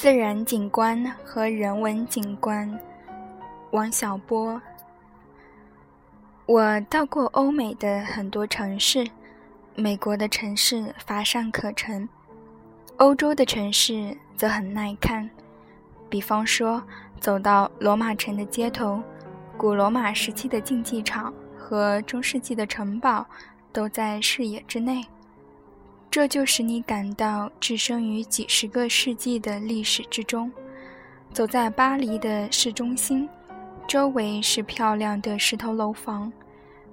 自然景观和人文景观，王小波。我到过欧美的很多城市，美国的城市乏善可陈，欧洲的城市则很耐看。比方说，走到罗马城的街头，古罗马时期的竞技场和中世纪的城堡都在视野之内，这就使你感到置身于几十个世纪的历史之中。走在巴黎的市中心。周围是漂亮的石头楼房，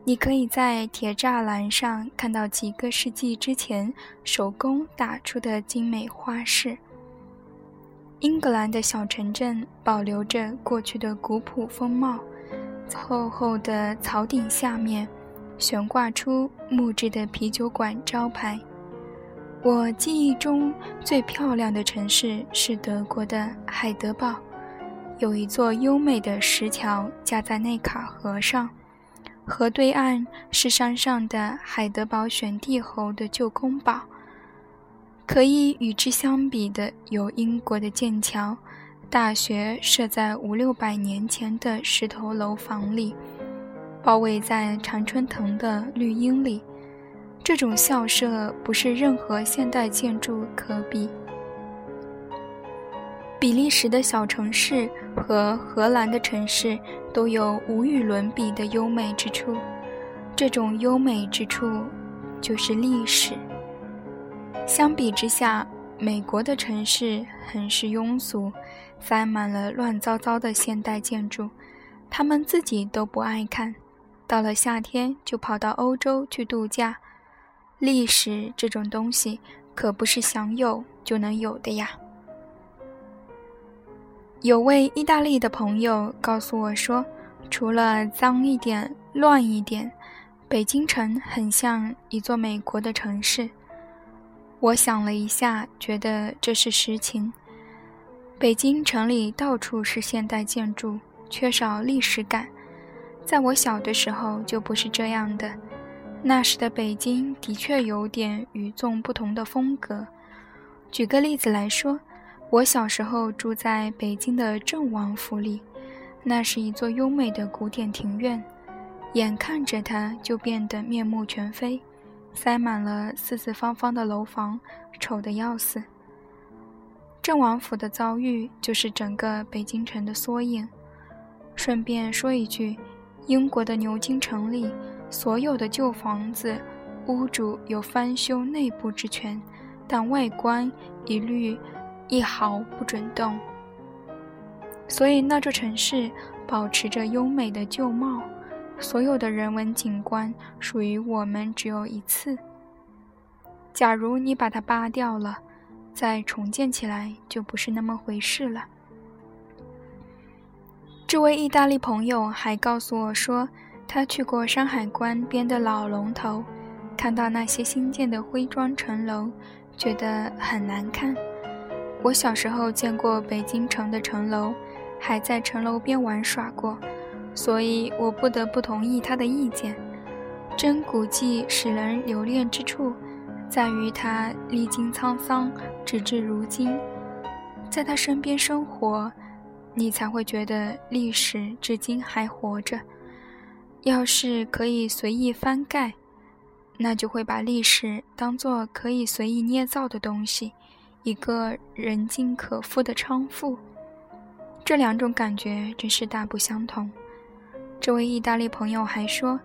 你可以在铁栅栏上看到几个世纪之前手工打出的精美花饰。英格兰的小城镇保留着过去的古朴风貌，厚厚的草顶下面悬挂出木质的啤酒馆招牌。我记忆中最漂亮的城市是德国的海德堡。有一座优美的石桥架在内卡河上，河对岸是山上的海德堡选帝侯的旧宫堡。可以与之相比的有英国的剑桥大学，设在五六百年前的石头楼房里，包围在常春藤的绿荫里。这种校舍不是任何现代建筑可比。比利时的小城市和荷兰的城市都有无与伦比的优美之处，这种优美之处就是历史。相比之下，美国的城市很是庸俗，塞满了乱糟糟的现代建筑，他们自己都不爱看，到了夏天就跑到欧洲去度假。历史这种东西可不是想有就能有的呀。有位意大利的朋友告诉我说，除了脏一点、乱一点，北京城很像一座美国的城市。我想了一下，觉得这是实情。北京城里到处是现代建筑，缺少历史感。在我小的时候就不是这样的，那时的北京的确有点与众不同的风格。举个例子来说。我小时候住在北京的郑王府里，那是一座优美的古典庭院，眼看着它就变得面目全非，塞满了四四方方的楼房，丑得要死。郑王府的遭遇就是整个北京城的缩影。顺便说一句，英国的牛津城里所有的旧房子，屋主有翻修内部之权，但外观一律。一毫不准动，所以那座城市保持着优美的旧貌。所有的人文景观属于我们只有一次。假如你把它扒掉了，再重建起来就不是那么回事了。这位意大利朋友还告诉我说，他去过山海关边的老龙头，看到那些新建的徽庄城楼，觉得很难看。我小时候见过北京城的城楼，还在城楼边玩耍过，所以我不得不同意他的意见。真古迹使人留恋之处，在于它历经沧桑，直至如今，在他身边生活，你才会觉得历史至今还活着。要是可以随意翻盖，那就会把历史当作可以随意捏造的东西。一个人尽可夫的娼妇，这两种感觉真是大不相同。这位意大利朋友还说，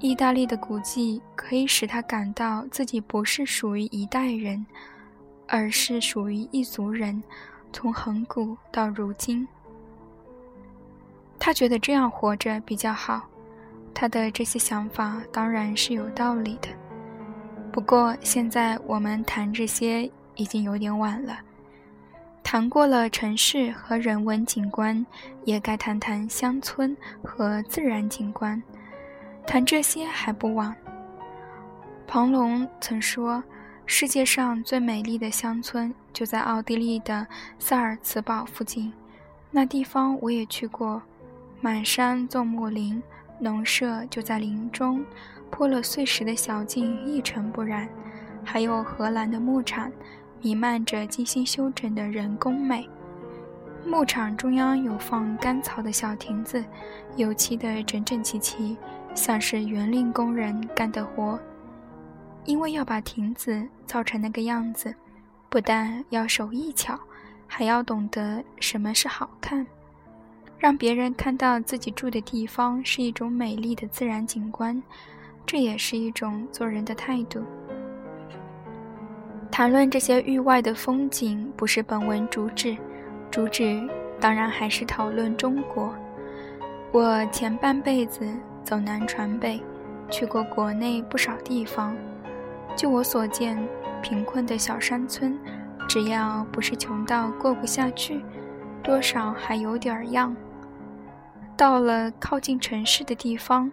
意大利的古迹可以使他感到自己不是属于一代人，而是属于一族人，从恒古到如今。他觉得这样活着比较好。他的这些想法当然是有道理的。不过现在我们谈这些。已经有点晚了，谈过了城市和人文景观，也该谈谈乡村和自然景观。谈这些还不晚。庞龙曾说，世界上最美丽的乡村就在奥地利的萨尔茨堡附近，那地方我也去过，满山纵木林，农舍就在林中，铺了碎石的小径一尘不染，还有荷兰的牧场。弥漫着精心修整的人工美，牧场中央有放干草的小亭子，油漆的整整齐齐，像是园林工人干的活。因为要把亭子造成那个样子，不但要手艺巧，还要懂得什么是好看，让别人看到自己住的地方是一种美丽的自然景观，这也是一种做人的态度。谈论这些域外的风景，不是本文主旨。主旨当然还是讨论中国。我前半辈子走南闯北，去过国内不少地方。就我所见，贫困的小山村，只要不是穷到过不下去，多少还有点样。到了靠近城市的地方，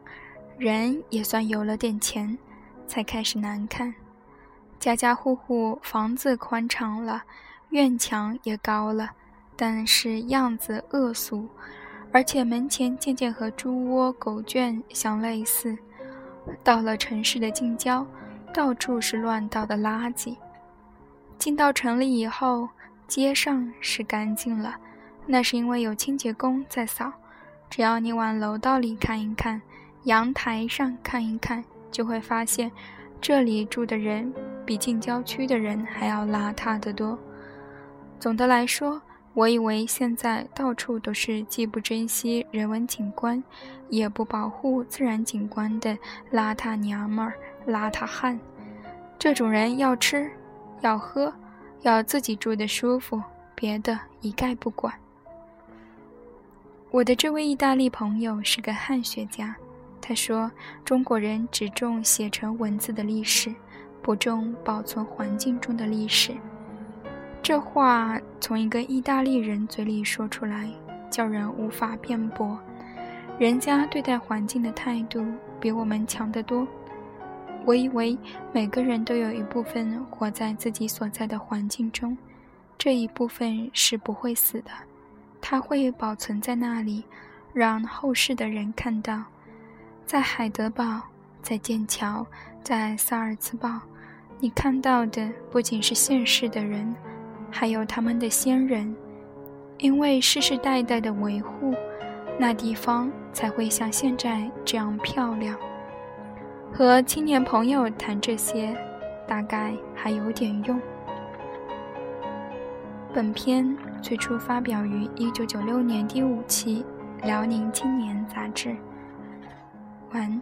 人也算有了点钱，才开始难看。家家户户房子宽敞了，院墙也高了。但是样子恶俗，而且门前渐渐和猪窝、狗圈相类似。到了城市的近郊，到处是乱倒的垃圾。进到城里以后，街上是干净了，那是因为有清洁工在扫。只要你往楼道里看一看，阳台上看一看，就会发现，这里住的人比近郊区的人还要邋遢得多。总的来说。我以为现在到处都是既不珍惜人文景观，也不保护自然景观的邋遢娘们儿、邋遢汉。这种人要吃，要喝，要自己住的舒服，别的一概不管。我的这位意大利朋友是个汉学家，他说中国人只重写成文字的历史，不重保存环境中的历史。这话从一个意大利人嘴里说出来，叫人无法辩驳。人家对待环境的态度比我们强得多。我以为每个人都有一部分活在自己所在的环境中，这一部分是不会死的，它会保存在那里，让后世的人看到。在海德堡，在剑桥，在萨尔茨堡，你看到的不仅是现世的人。还有他们的先人，因为世世代代的维护，那地方才会像现在这样漂亮。和青年朋友谈这些，大概还有点用。本篇最初发表于1996年第五期《辽宁青年》杂志。完。